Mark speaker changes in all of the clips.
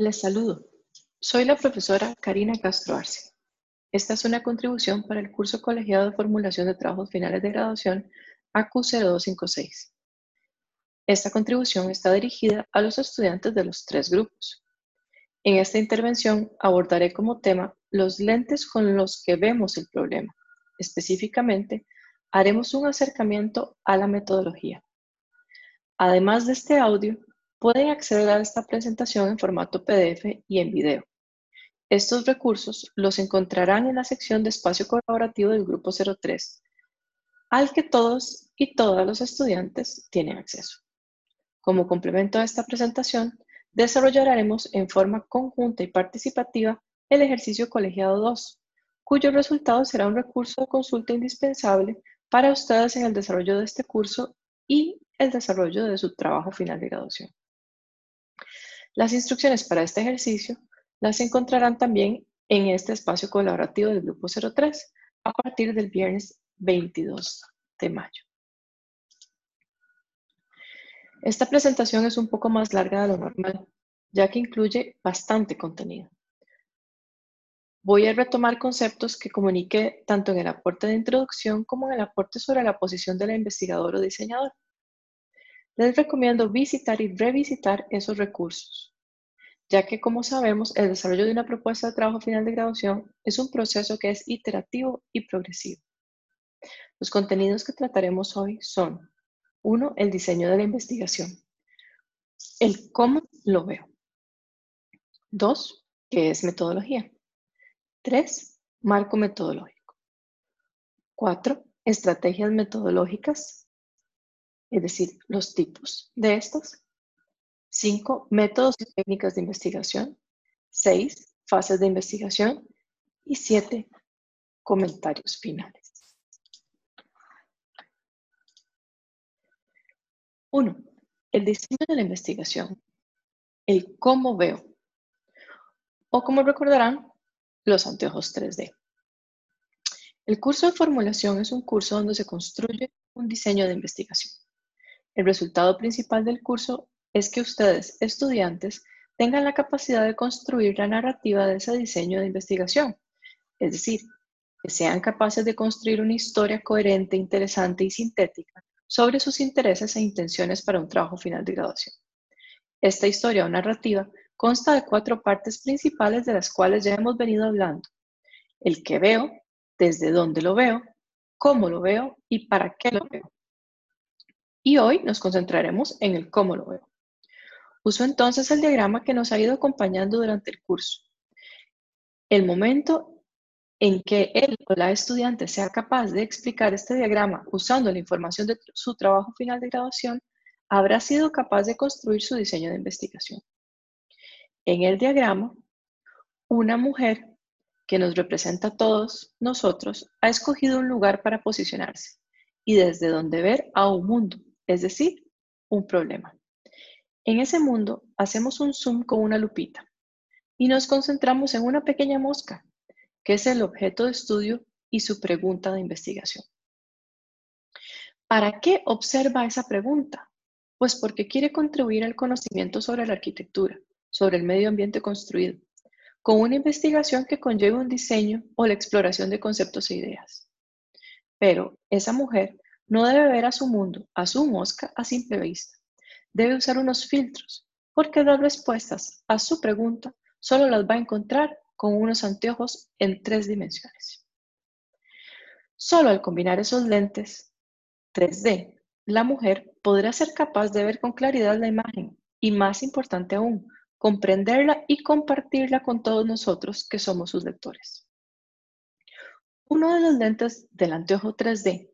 Speaker 1: Les saludo. Soy la profesora Karina Castro Arce. Esta es una contribución para el curso colegiado de formulación de trabajos finales de graduación AQ0256. Esta contribución está dirigida a los estudiantes de los tres grupos. En esta intervención abordaré como tema los lentes con los que vemos el problema. Específicamente, haremos un acercamiento a la metodología. Además de este audio, pueden acceder a esta presentación en formato PDF y en video. Estos recursos los encontrarán en la sección de espacio colaborativo del Grupo 03, al que todos y todas los estudiantes tienen acceso. Como complemento a esta presentación, desarrollaremos en forma conjunta y participativa el ejercicio colegiado 2, cuyo resultado será un recurso de consulta indispensable para ustedes en el desarrollo de este curso y el desarrollo de su trabajo final de graduación. Las instrucciones para este ejercicio las encontrarán también en este espacio colaborativo del Grupo 03 a partir del viernes 22 de mayo. Esta presentación es un poco más larga de lo normal, ya que incluye bastante contenido. Voy a retomar conceptos que comuniqué tanto en el aporte de introducción como en el aporte sobre la posición del investigador o diseñador. Les recomiendo visitar y revisitar esos recursos, ya que como sabemos, el desarrollo de una propuesta de trabajo final de graduación es un proceso que es iterativo y progresivo. Los contenidos que trataremos hoy son, uno, el diseño de la investigación, el cómo lo veo. Dos, qué es metodología. Tres, marco metodológico. Cuatro, estrategias metodológicas, es decir, los tipos de estas. Cinco, métodos y técnicas de investigación. Seis, fases de investigación. Y siete, comentarios finales. Uno, el diseño de la investigación. El cómo veo. O como recordarán, los anteojos 3D. El curso de formulación es un curso donde se construye un diseño de investigación. El resultado principal del curso es que ustedes, estudiantes, tengan la capacidad de construir la narrativa de ese diseño de investigación. Es decir, que sean capaces de construir una historia coherente, interesante y sintética sobre sus intereses e intenciones para un trabajo final de graduación. Esta historia o narrativa consta de cuatro partes principales de las cuales ya hemos venido hablando. El que veo, desde dónde lo veo, cómo lo veo y para qué lo veo. Y hoy nos concentraremos en el cómo lo veo. Uso entonces el diagrama que nos ha ido acompañando durante el curso. El momento en que él o la estudiante sea capaz de explicar este diagrama usando la información de su trabajo final de graduación, habrá sido capaz de construir su diseño de investigación. En el diagrama, una mujer que nos representa a todos nosotros ha escogido un lugar para posicionarse y desde donde ver a un mundo, es decir, un problema. En ese mundo hacemos un zoom con una lupita y nos concentramos en una pequeña mosca, que es el objeto de estudio y su pregunta de investigación. ¿Para qué observa esa pregunta? Pues porque quiere contribuir al conocimiento sobre la arquitectura, sobre el medio ambiente construido, con una investigación que conlleve un diseño o la exploración de conceptos e ideas. Pero esa mujer no debe ver a su mundo, a su mosca, a simple vista. Debe usar unos filtros, porque las respuestas a su pregunta solo las va a encontrar con unos anteojos en tres dimensiones. Solo al combinar esos lentes 3D, la mujer podrá ser capaz de ver con claridad la imagen y, más importante aún, comprenderla y compartirla con todos nosotros que somos sus lectores. Uno de los lentes del anteojo 3D,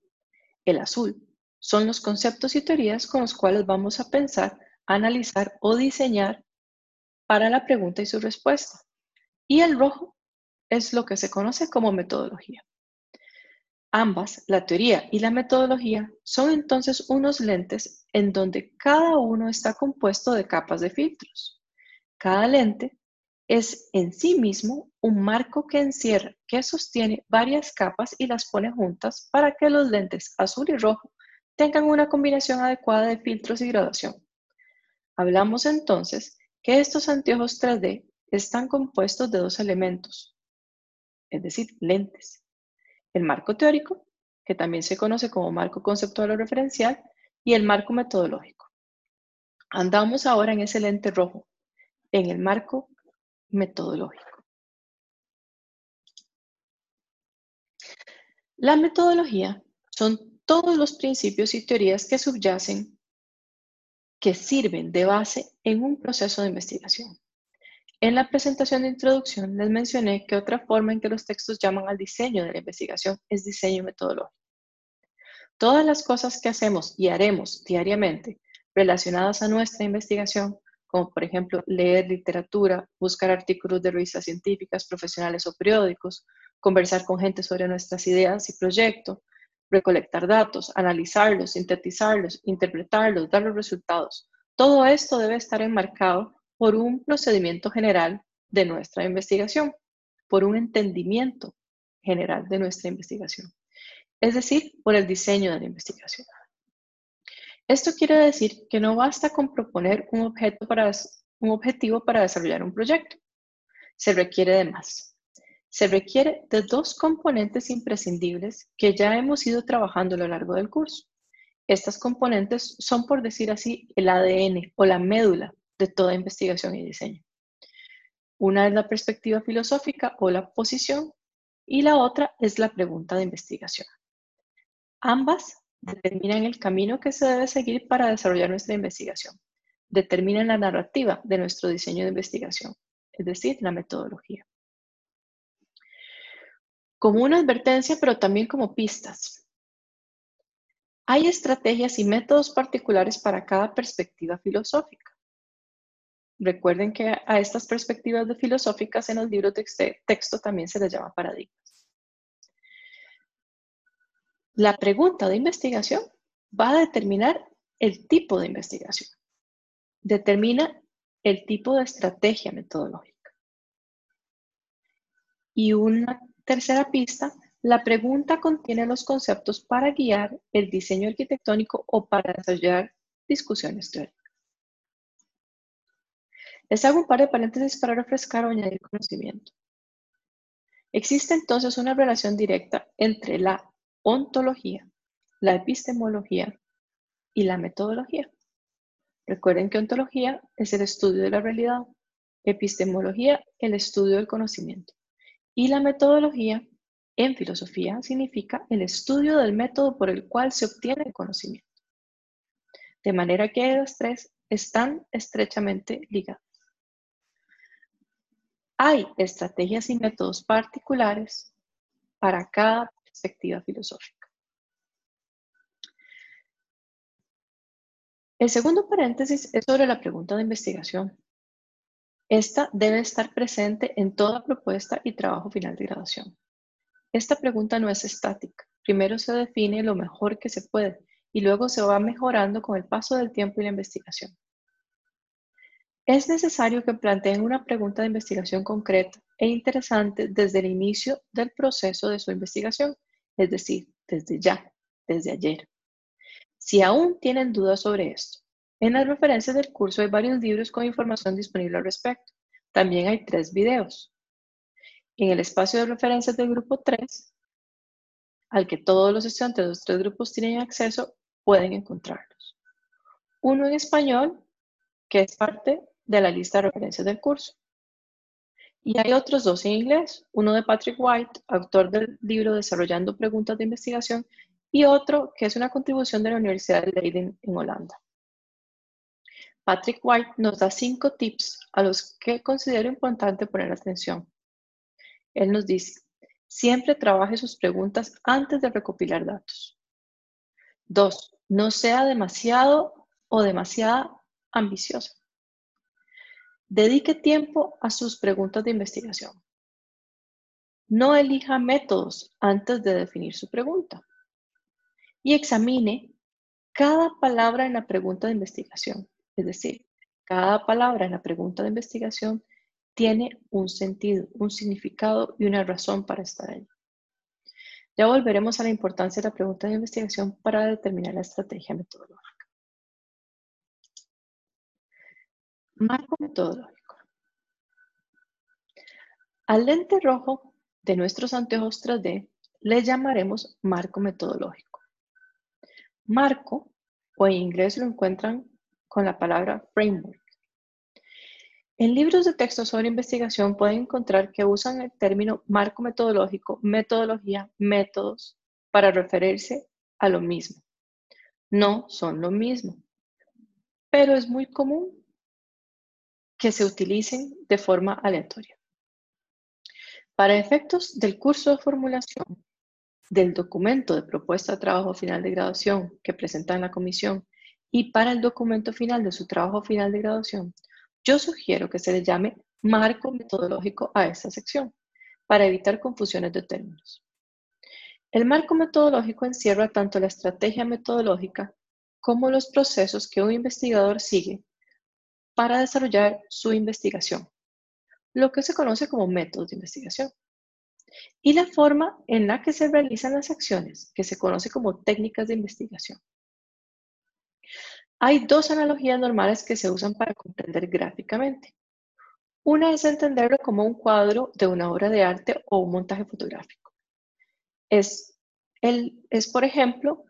Speaker 1: el azul, son los conceptos y teorías con los cuales vamos a pensar, analizar o diseñar para la pregunta y su respuesta. Y el rojo es lo que se conoce como metodología. Ambas, la teoría y la metodología, son entonces unos lentes en donde cada uno está compuesto de capas de filtros. Cada lente es en sí mismo un marco que encierra, que sostiene varias capas y las pone juntas para que los lentes azul y rojo tengan una combinación adecuada de filtros y graduación. Hablamos entonces que estos anteojos 3D están compuestos de dos elementos, es decir, lentes. El marco teórico, que también se conoce como marco conceptual o referencial, y el marco metodológico. Andamos ahora en ese lente rojo, en el marco metodológico. La metodología son todos los principios y teorías que subyacen, que sirven de base en un proceso de investigación. En la presentación de introducción les mencioné que otra forma en que los textos llaman al diseño de la investigación es diseño metodológico. Todas las cosas que hacemos y haremos diariamente relacionadas a nuestra investigación, como por ejemplo leer literatura, buscar artículos de revistas científicas, profesionales o periódicos, conversar con gente sobre nuestras ideas y proyectos, recolectar datos, analizarlos, sintetizarlos, interpretarlos, dar los resultados. Todo esto debe estar enmarcado por un procedimiento general de nuestra investigación, por un entendimiento general de nuestra investigación, es decir, por el diseño de la investigación. Esto quiere decir que no basta con proponer un, objetivo para desarrollar un proyecto. Se requiere de más. Se requiere de dos componentes imprescindibles que ya hemos ido trabajando a lo largo del curso. Estas componentes son, por decir así, el ADN o la médula de toda investigación y diseño. Una es la perspectiva filosófica o la posición y la otra es la pregunta de investigación. Ambas determinan el camino que se debe seguir para desarrollar nuestra investigación. Determinan la narrativa de nuestro diseño de investigación, es decir, la metodología. Como una advertencia, pero también como pistas. Hay estrategias y métodos particulares para cada perspectiva filosófica. Recuerden que a estas perspectivas de filosóficas en los libros de texto también se les llama paradigmas. La pregunta de investigación va a determinar el tipo de investigación. Determina el tipo de estrategia metodológica. Y una tercera pista, la pregunta contiene los conceptos para guiar el diseño arquitectónico o para desarrollar discusiones teóricas. Les hago un par de paréntesis para refrescar o añadir conocimiento. Existe entonces una relación directa entre la ontología, la epistemología y la metodología. Recuerden que ontología es el estudio de la realidad, epistemología el estudio del conocimiento y la metodología en filosofía significa el estudio del método por el cual se obtiene el conocimiento. De manera que las tres están estrechamente ligadas. Hay estrategias y métodos particulares para cada perspectiva filosófica. El segundo paréntesis es sobre la pregunta de investigación. Esta debe estar presente en toda propuesta y trabajo final de graduación. Esta pregunta no es estática. Primero se define lo mejor que se puede y luego se va mejorando con el paso del tiempo y la investigación. Es necesario que planteen una pregunta de investigación concreta e interesante desde el inicio del proceso de su investigación, es decir, desde ya, desde ayer. Si aún tienen dudas sobre esto, en las referencias del curso hay varios libros con información disponible al respecto. También hay tres videos. En el espacio de referencias del grupo 3, al que todos los estudiantes de los tres grupos tienen acceso, pueden encontrarlos. Uno en español, que es parte de la lista de referencias del curso. Y hay otros dos en inglés, uno de Patrick White, autor del libro Desarrollando Preguntas de Investigación, y otro que es una contribución de la Universidad de Leiden en Holanda. Patrick White nos da cinco tips a los que considero importante poner atención. Él nos dice, siempre trabaje sus preguntas antes de recopilar datos. Dos, no sea demasiado o demasiada ambiciosa. Dedique tiempo a sus preguntas de investigación. No elija métodos antes de definir su pregunta. Y examine cada palabra en la pregunta de investigación. Es decir, cada palabra en la pregunta de investigación tiene un sentido, un significado y una razón para estar ahí. Ya volveremos a la importancia de la pregunta de investigación para determinar la estrategia metodológica. Marco metodológico. Al lente rojo de nuestros anteojos 3D le llamaremos marco metodológico. Marco, o en inglés lo encuentran con la palabra framework. En libros de texto sobre investigación pueden encontrar que usan el término marco metodológico, metodología, métodos para referirse a lo mismo. No son lo mismo, pero es muy común que se utilicen de forma aleatoria. Para efectos del curso de formulación del documento de propuesta de trabajo final de graduación que presenta en la comisión y para el documento final de su trabajo final de graduación, yo sugiero que se le llame marco metodológico a esta sección para evitar confusiones de términos. El marco metodológico encierra tanto la estrategia metodológica como los procesos que un investigador sigue para desarrollar su investigación, lo que se conoce como métodos de investigación, y la forma en la que se realizan las acciones, que se conoce como técnicas de investigación. Hay dos analogías normales que se usan para comprender gráficamente. Una es entenderlo como un cuadro de una obra de arte o un montaje fotográfico. Es, el, es por ejemplo,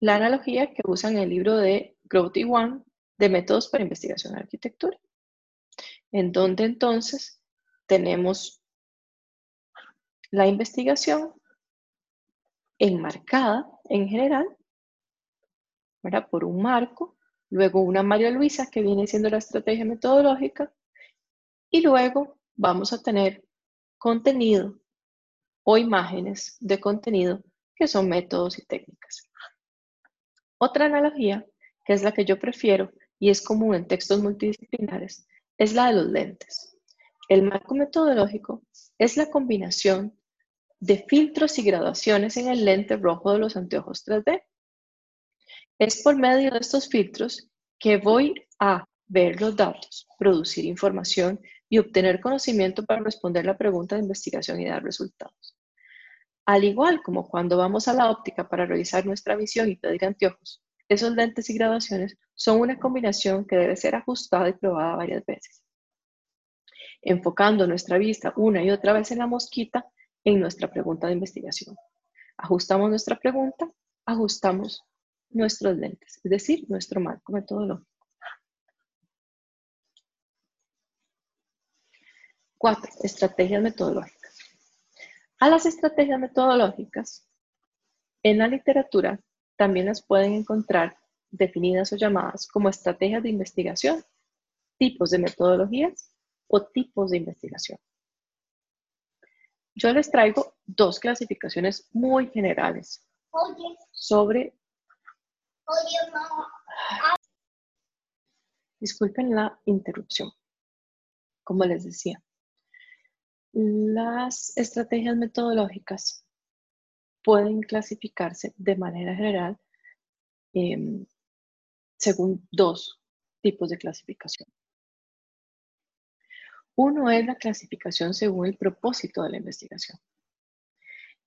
Speaker 1: la analogía que usan en el libro de Growth One de métodos para investigación en arquitectura, en donde entonces tenemos la investigación enmarcada en general, por un marco, luego una María Luisa que viene siendo la estrategia metodológica, y luego vamos a tener contenido o imágenes de contenido que son métodos y técnicas. Otra analogía, que es la que yo prefiero, y es común en textos multidisciplinares es la de los lentes. El marco metodológico es la combinación de filtros y graduaciones en el lente rojo de los anteojos 3D. Es por medio de estos filtros que voy a ver los datos, producir información y obtener conocimiento para responder la pregunta de investigación y dar resultados. Al igual como cuando vamos a la óptica para revisar nuestra visión y pedir anteojos, esos lentes y graduaciones son una combinación que debe ser ajustada y probada varias veces. Enfocando nuestra vista una y otra vez en la mosquita en nuestra pregunta de investigación. Ajustamos nuestra pregunta, ajustamos nuestros lentes, es decir, nuestro marco metodológico. Cuatro, estrategias metodológicas. A las estrategias metodológicas, en la literatura también las pueden encontrar definidas o llamadas como estrategias de investigación, tipos de metodologías o tipos de investigación. Yo les traigo dos clasificaciones muy generales sobre... Disculpen la interrupción. Como les decía, las estrategias metodológicas pueden clasificarse de manera general em, según dos tipos de clasificación. Uno es la clasificación según el propósito de la investigación.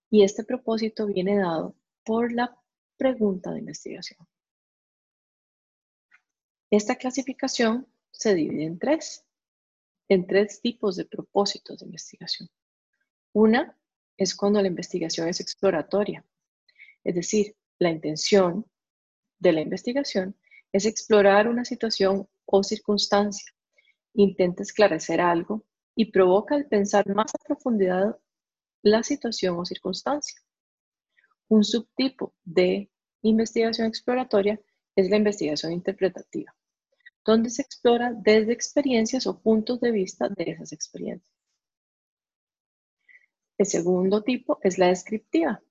Speaker 1: Y este propósito viene dado por la pregunta de investigación. Esta clasificación se divide en tres, en tres tipos de propósitos de investigación. Una es cuando la investigación es exploratoria. Es decir, la intención de la investigación es explorar una situación o circunstancia, intenta esclarecer algo y provoca el pensar más a profundidad la situación o circunstancia. Un subtipo de investigación exploratoria es la investigación interpretativa, donde se explora desde experiencias o puntos de vista de esas experiencias. El segundo tipo es la descriptiva,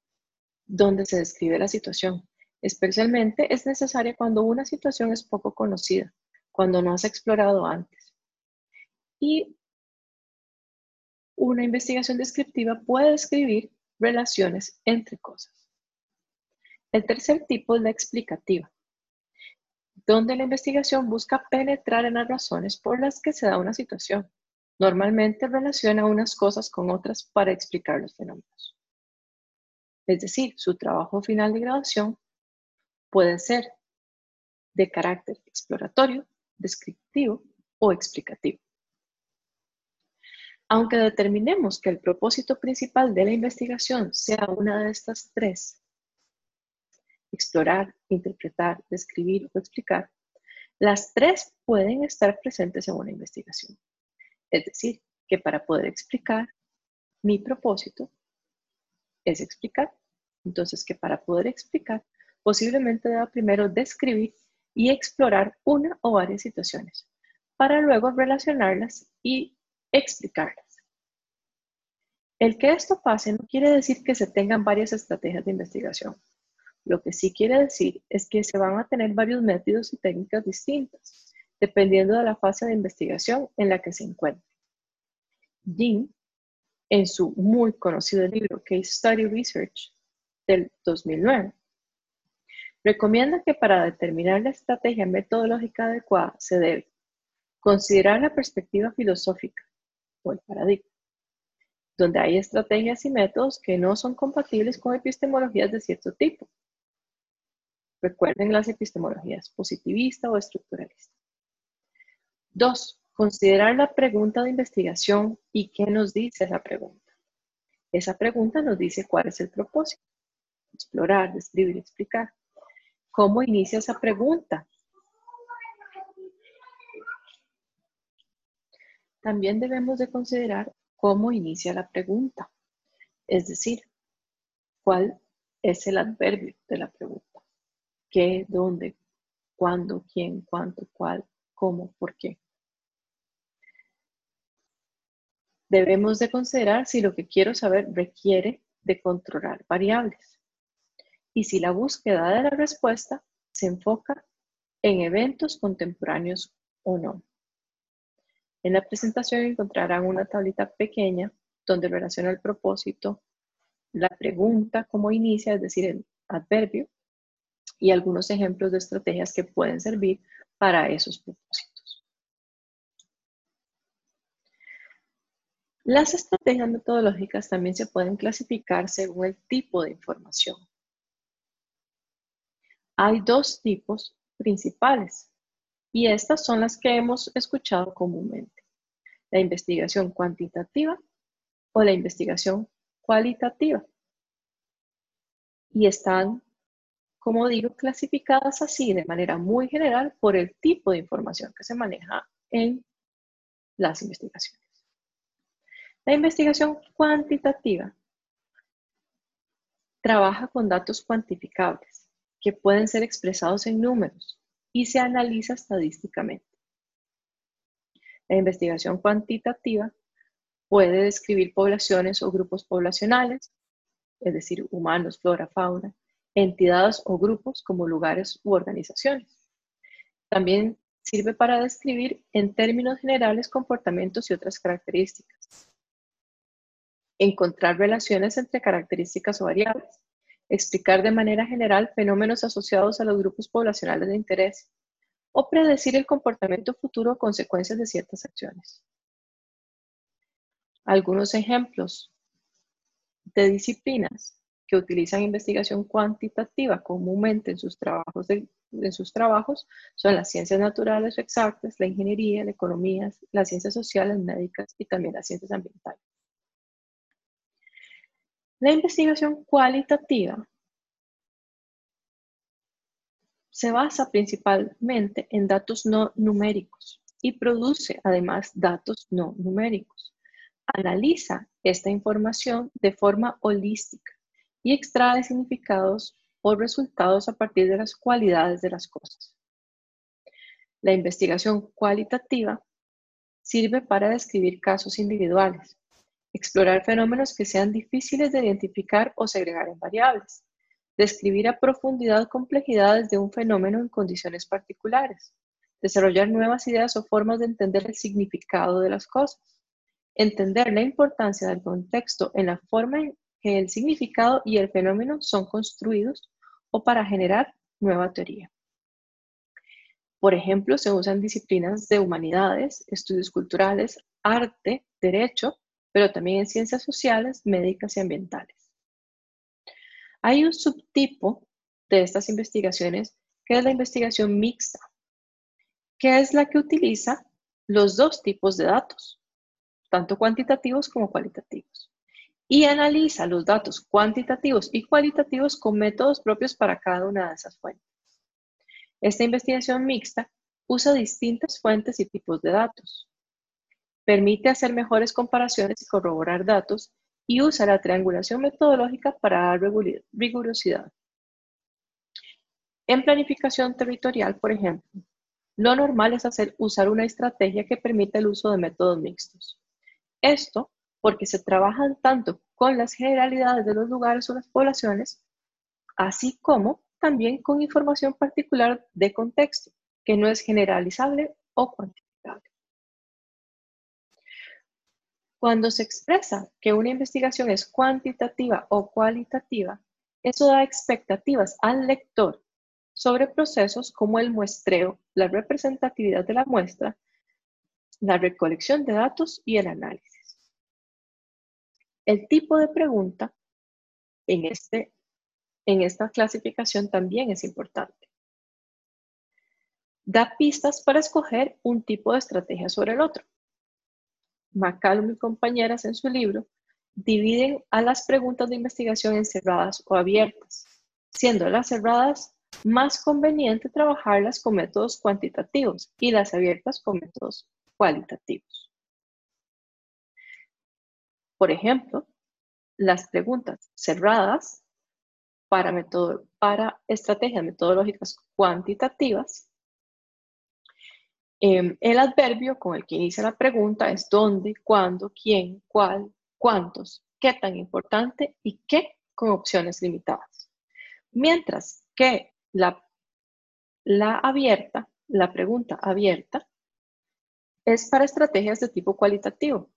Speaker 1: donde se describe la situación. Especialmente es necesaria cuando una situación es poco conocida, cuando no se ha explorado antes. Y una investigación descriptiva puede describir relaciones entre cosas. El tercer tipo es la explicativa, donde la investigación busca penetrar en las razones por las que se da una situación Normalmente relaciona unas cosas con otras para explicar los fenómenos. Es decir, su trabajo final de graduación puede ser de carácter exploratorio, descriptivo o explicativo. Aunque determinemos que el propósito principal de la investigación sea una de estas tres, explorar, interpretar, describir o explicar, las tres pueden estar presentes en una investigación. Es decir, que para poder explicar, mi propósito es explicar. Entonces, que para poder explicar, posiblemente deba primero describir y explorar una o varias situaciones, para luego relacionarlas y explicarlas. El que esto pase no quiere decir que se tengan varias estrategias de investigación. Lo que sí quiere decir es que se van a tener varios métodos y técnicas distintas, dependiendo de la fase de investigación en la que se encuentre. Dean, en su muy conocido libro Case Study Research del 2009, recomienda que para determinar la estrategia metodológica adecuada se debe considerar la perspectiva filosófica o el paradigma, donde hay estrategias y métodos que no son compatibles con epistemologías de cierto tipo. Recuerden las epistemologías positivista o estructuralista. Dos, considerar la pregunta de investigación y qué nos dice esa pregunta. Esa pregunta nos dice cuál es el propósito. Explorar, describir, explicar. ¿Cómo inicia esa pregunta? También debemos de considerar cómo inicia la pregunta, es decir, cuál es el adverbio de la pregunta. ¿Qué, dónde, cuándo, quién, cuánto, cuál, cómo, por qué? Debemos de considerar si lo que quiero saber requiere de controlar variables y si la búsqueda de la respuesta se enfoca en eventos contemporáneos o no. En la presentación encontrarán una tablita pequeña donde relaciona el propósito, la pregunta, cómo inicia, es decir, el adverbio, y algunos ejemplos de estrategias que pueden servir para esos propósitos. Las estrategias metodológicas también se pueden clasificar según el tipo de información. Hay dos tipos principales y estas son las que hemos escuchado comúnmente. La investigación cuantitativa o la investigación cualitativa. Y están, como digo, clasificadas así de manera muy general por el tipo de información que se maneja en las investigaciones. La investigación cuantitativa trabaja con datos cuantificables que pueden ser expresados en números y se analiza estadísticamente. La investigación cuantitativa puede describir poblaciones o grupos poblacionales, es decir, humanos, flora, fauna, entidades o grupos como lugares u organizaciones. También sirve para describir en términos generales comportamientos y otras características. Encontrar relaciones entre características o variables explicar de manera general fenómenos asociados a los grupos poblacionales de interés o predecir el comportamiento futuro o consecuencias de ciertas acciones. Algunos ejemplos de disciplinas que utilizan investigación cuantitativa comúnmente en sus trabajos, son las ciencias naturales exactas, la ingeniería, la economía, las ciencias sociales, médicas y también las ciencias ambientales. La investigación cualitativa se basa principalmente en datos no numéricos y produce además datos no numéricos. Analiza esta información de forma holística y extrae significados o resultados a partir de las cualidades de las cosas. La investigación cualitativa sirve para describir casos individuales, explorar fenómenos que sean difíciles de identificar o segregar en variables, describir a profundidad complejidades de un fenómeno en condiciones particulares, desarrollar nuevas ideas o formas de entender el significado de las cosas, entender la importancia del contexto en la forma en que el significado y el fenómeno son construidos o para generar nueva teoría. Por ejemplo, se usan disciplinas de humanidades, estudios culturales, arte, derecho, pero también en ciencias sociales, médicas y ambientales. Hay un subtipo de estas investigaciones que es la investigación mixta, que es la que utiliza los dos tipos de datos, tanto cuantitativos como cualitativos, y analiza los datos cuantitativos y cualitativos con métodos propios para cada una de esas fuentes. Esta investigación mixta usa distintas fuentes y tipos de datos. Permite hacer mejores comparaciones y corroborar datos y usa la triangulación metodológica para dar rigurosidad. En planificación territorial, por ejemplo, lo normal es hacer, usar una estrategia que permita el uso de métodos mixtos. Esto porque se trabajan tanto con las generalidades de los lugares o las poblaciones, así como también con información particular de contexto, que no es generalizable o cuantificable. Cuando se expresa que una investigación es cuantitativa o cualitativa, eso da expectativas al lector sobre procesos como el muestreo, la representatividad de la muestra, la recolección de datos y el análisis. El tipo de pregunta en este en esta clasificación también es importante. Da pistas para escoger un tipo de estrategia sobre el otro. McCallum y compañeras en su libro dividen a las preguntas de investigación en cerradas o abiertas, siendo las cerradas más conveniente trabajarlas con métodos cuantitativos y las abiertas con métodos cualitativos. Por ejemplo, las preguntas cerradas para, para estrategias metodológicas cuantitativas, em, el adverbio con el que inicia la pregunta es dónde, cuándo, quién, cuál, cuántos, qué tan importante y qué con opciones limitadas. Mientras que la, la abierta, la pregunta abierta, es para estrategias de tipo cualitativo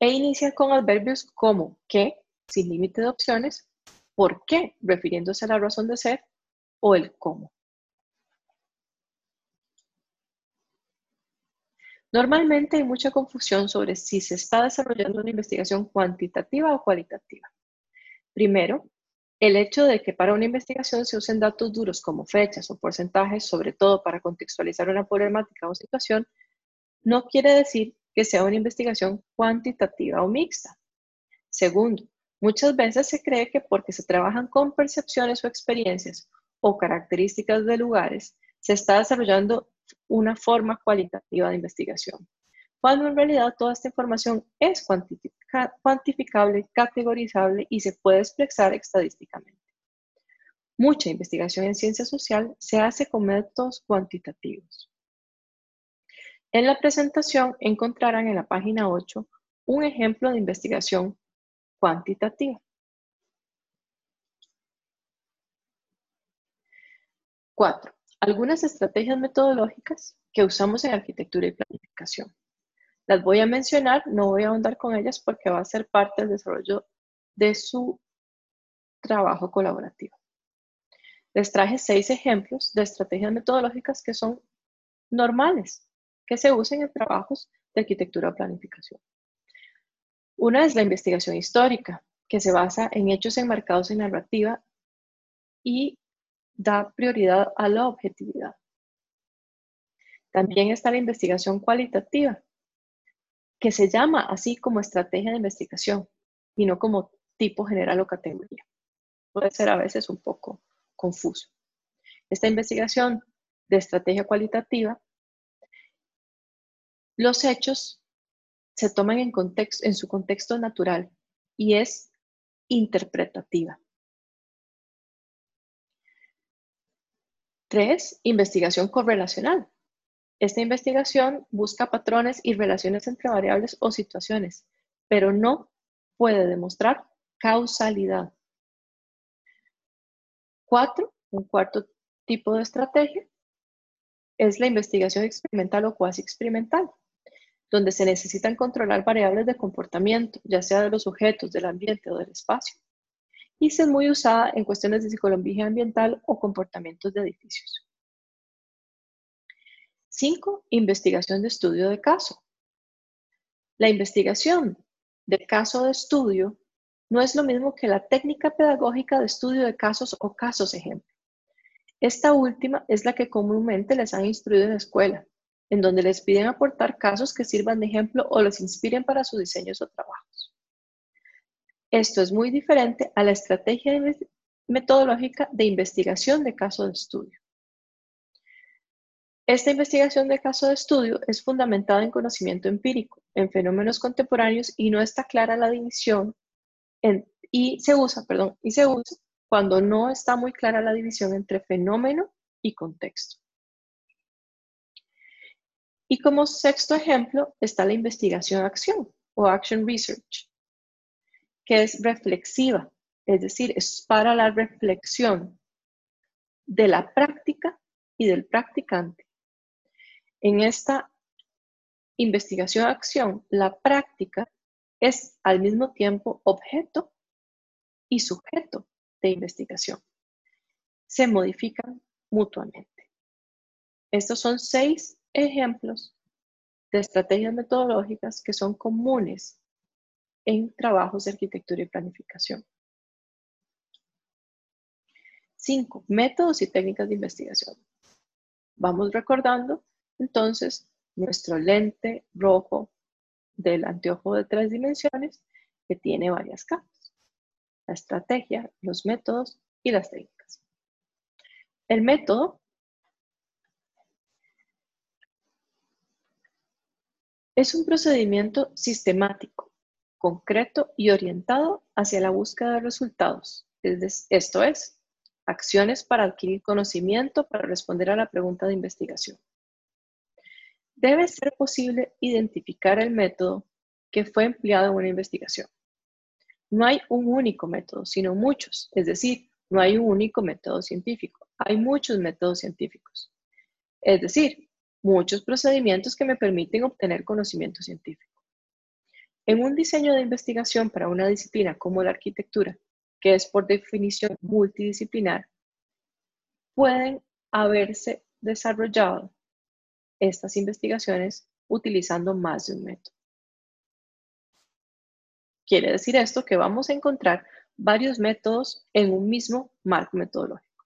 Speaker 1: e inicia con adverbios como qué, sin límite de opciones, por qué, refiriéndose a la razón de ser, o el cómo. Normalmente hay mucha confusión sobre si se está desarrollando una investigación cuantitativa o cualitativa. Primero, el hecho de que para una investigación se usen datos duros como fechas o porcentajes, sobre todo para contextualizar una problemática o situación, no quiere decir que sea una investigación cuantitativa o mixta. Segundo, Muchas veces se cree que porque se trabajan con percepciones o experiencias o características de lugares, se está desarrollando una forma cualitativa de investigación, cuando en realidad toda esta información es cuantificable, categorizable y se puede expresar estadísticamente. Mucha investigación en ciencia social se hace con métodos cuantitativos. En la presentación encontrarán en la página 8 un ejemplo de investigación cuantitativa. Cuatro, algunas estrategias metodológicas que usamos en arquitectura y planificación. Las voy a mencionar, no voy a ahondar con ellas porque va a ser parte del desarrollo de su trabajo colaborativo. Les traje seis ejemplos de estrategias metodológicas que son normales, que se usan en trabajos de arquitectura o planificación. Una es la investigación histórica, que se basa en hechos enmarcados en narrativa y da prioridad a la objetividad. También está la investigación cualitativa, que se llama así como estrategia de investigación y no como tipo general o categoría. Puede ser a veces un poco confuso. Esta investigación de estrategia cualitativa, los hechos se toman en, en su contexto natural y es interpretativa. Tres, investigación correlacional. Esta investigación busca patrones y relaciones entre variables o situaciones, pero no puede demostrar causalidad. Cuatro, un cuarto tipo de estrategia es la investigación experimental o cuasi experimental donde se necesitan controlar variables de comportamiento, ya sea de los sujetos, del ambiente o del espacio. Y es muy usada en cuestiones de psicología ambiental o comportamientos de edificios. 5. Investigación de estudio de caso. La investigación de caso de estudio no es lo mismo que la técnica pedagógica de estudio de casos o casos ejemplo. Esta última es la que comúnmente les han instruido en la escuela en donde les piden aportar casos que sirvan de ejemplo o los inspiren para sus diseños o trabajos. Esto es muy diferente a la estrategia metodológica de investigación de caso de estudio. Esta investigación de caso de estudio es fundamentada en conocimiento empírico, en fenómenos contemporáneos y no está clara la división y se usa, perdón, y se usa cuando no está muy clara la división entre fenómeno y contexto. Y como sexto ejemplo está la investigación-acción o action research, que es reflexiva, es decir, es para la reflexión de la práctica y del practicante en esta investigación-acción, la práctica es al mismo tiempo objeto y sujeto de investigación. Se modifican mutuamente. Estos son seis ejemplos de estrategias metodológicas que son comunes en trabajos de arquitectura y planificación. Cinco, métodos y técnicas de investigación. Vamos recordando entonces, nuestro lente rojo del anteojo de tres dimensiones que tiene varias capas. La estrategia, los métodos y las técnicas. El método es un procedimiento sistemático, concreto y orientado hacia la búsqueda de resultados. Esto es, acciones para adquirir conocimiento para responder a la pregunta de investigación. Debe ser posible identificar el método que fue empleado en una investigación. No hay un único método, sino muchos. Es decir, no hay un único método científico. Hay muchos métodos científicos. Es decir, muchos procedimientos que me permiten obtener conocimiento científico. En un diseño de investigación para una disciplina como la arquitectura, que es por definición multidisciplinar, pueden haberse desarrollado estas investigaciones utilizando más de un método. Quiere decir esto que vamos a encontrar varios métodos en un mismo marco metodológico.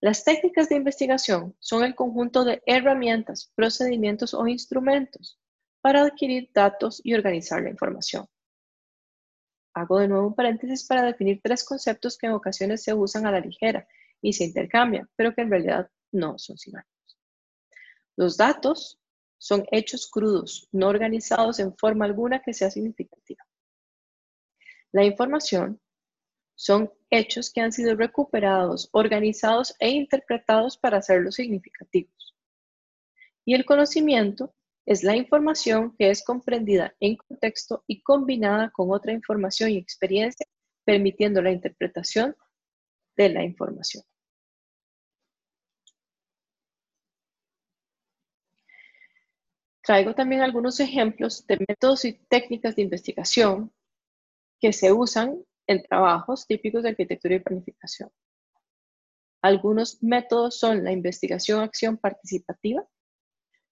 Speaker 1: Las técnicas de investigación son el conjunto de herramientas, procedimientos o instrumentos para adquirir datos y organizar la información. Hago de nuevo un paréntesis para definir tres conceptos que en ocasiones se usan a la ligera y se intercambian, pero que en realidad no son sinónimos. Los datos son hechos crudos, no organizados en forma alguna que sea significativa. La información son hechos que han sido recuperados, organizados e interpretados para hacerlos significativos. Y el conocimiento es la información que es comprendida en contexto y combinada con otra información y experiencia, permitiendo la interpretación de la información. Traigo también algunos ejemplos de métodos y técnicas de investigación que se usan en trabajos típicos de arquitectura y planificación. Algunos métodos son la investigación-acción participativa,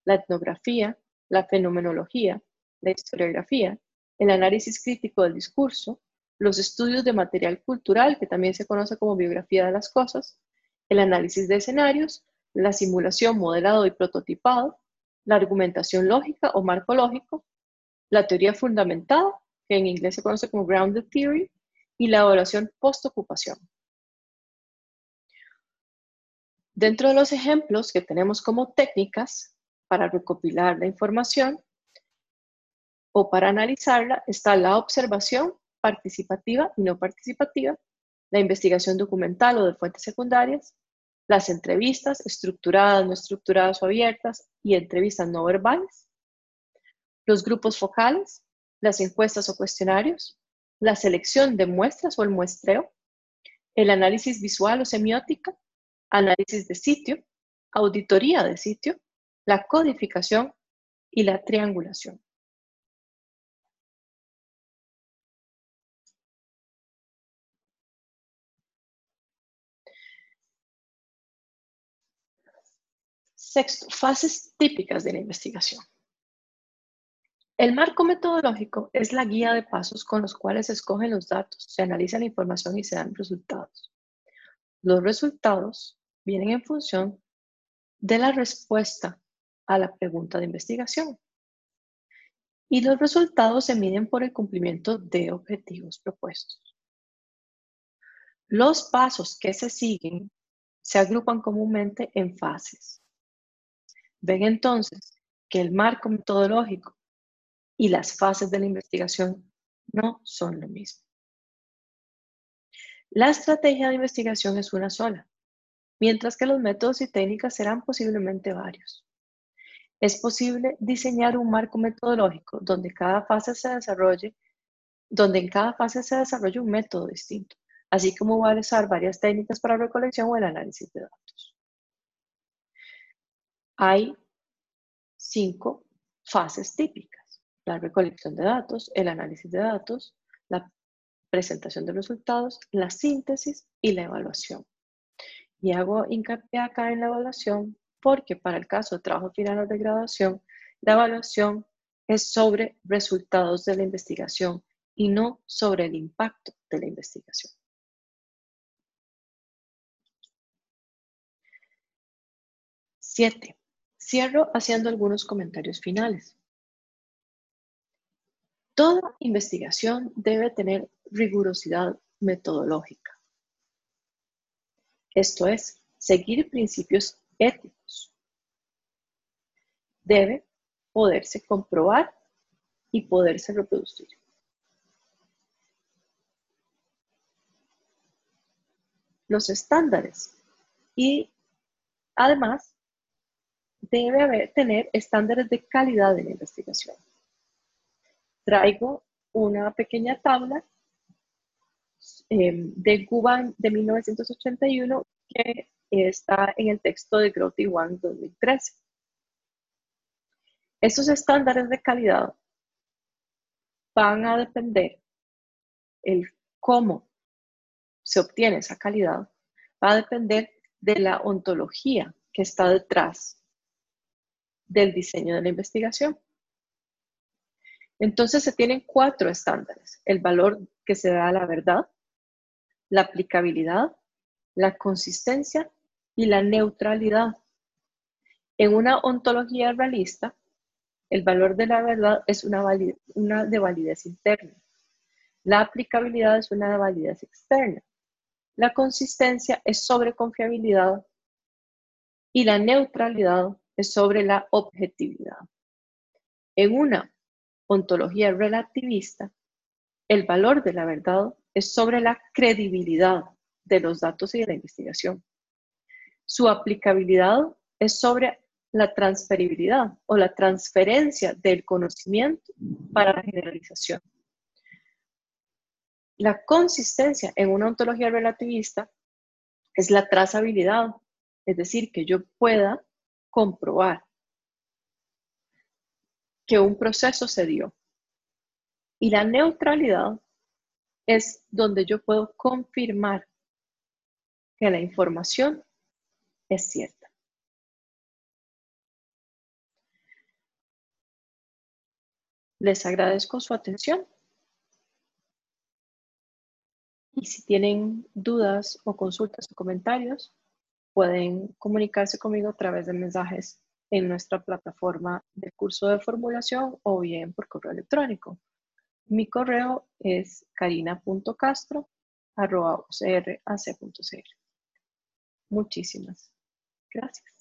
Speaker 1: la etnografía, la fenomenología, la historiografía, el análisis crítico del discurso, los estudios de material cultural, que también se conoce como biografía de las cosas, el análisis de escenarios, la simulación, modelado y prototipado, la argumentación lógica o marco lógico, la teoría fundamentada, que en inglés se conoce como grounded theory, y la evaluación post-ocupación. Dentro de los ejemplos que tenemos como técnicas para recopilar la información o para analizarla está la observación participativa y no participativa, la investigación documental o de fuentes secundarias, las entrevistas estructuradas, no estructuradas o abiertas y entrevistas no verbales, los grupos focales, las encuestas o cuestionarios, la selección de muestras o el muestreo, el análisis visual o semiótica, análisis de sitio, auditoría de sitio, la codificación y la triangulación. Sexto, fases típicas de la investigación. El marco metodológico es la guía de pasos con los cuales se escogen los datos, se analiza la información y se dan resultados. Los resultados vienen en función de la respuesta a la pregunta de investigación. Y los resultados se miden por el cumplimiento de objetivos propuestos. Los pasos que se siguen se agrupan comúnmente en fases. Ven entonces que el marco metodológico y las fases de la investigación no son lo mismo. La estrategia de investigación es una sola, mientras que los métodos y técnicas serán posiblemente varios. Es posible diseñar un marco metodológico donde cada fase se desarrolle, donde en cada fase se desarrolle un método distinto, así como usar varias técnicas para la recolección o el análisis de datos. Hay cinco fases típicas. La recolección de datos, el análisis de datos, la presentación de resultados, la síntesis y la evaluación. Y hago hincapié acá en la evaluación porque para el caso de trabajo final de graduación, la evaluación es sobre resultados de la investigación y no sobre el impacto de la investigación. Siete. Cierro haciendo algunos comentarios finales. Toda investigación debe tener rigurosidad metodológica. Esto es, seguir principios éticos. Debe poderse comprobar y poderse reproducir. Los estándares y además debe haber, tener estándares de calidad de la investigación. Traigo una pequeña tabla em, de Guban de 1981 que está en el texto de Growth One 2013. Estos estándares de calidad van a depender el cómo se obtiene esa calidad, va a depender de la ontología que está detrás del diseño de la investigación. Entonces se tienen cuatro estándares. El valor que se da a la verdad, la aplicabilidad, la consistencia y la neutralidad. En una ontología realista, el valor de la verdad es una, una de validez interna. La aplicabilidad es una de validez externa. La consistencia es sobre confiabilidad y la neutralidad es sobre la objetividad. En una ontología relativista, el valor de la verdad es sobre la credibilidad de los datos y de la investigación. Su aplicabilidad es sobre la transferibilidad o la transferencia del conocimiento para la generalización. La consistencia en una ontología relativista es la trazabilidad, es decir, que yo pueda comprobar que un proceso se dio. Y la neutralidad es donde yo puedo confirmar que la información es cierta. Les agradezco su atención. Y si tienen dudas o consultas o comentarios, pueden comunicarse conmigo a través de mensajes en nuestra plataforma de curso de formulación o bien por correo electrónico. Mi correo es carina.castro.ucrac.cl. Muchísimas gracias.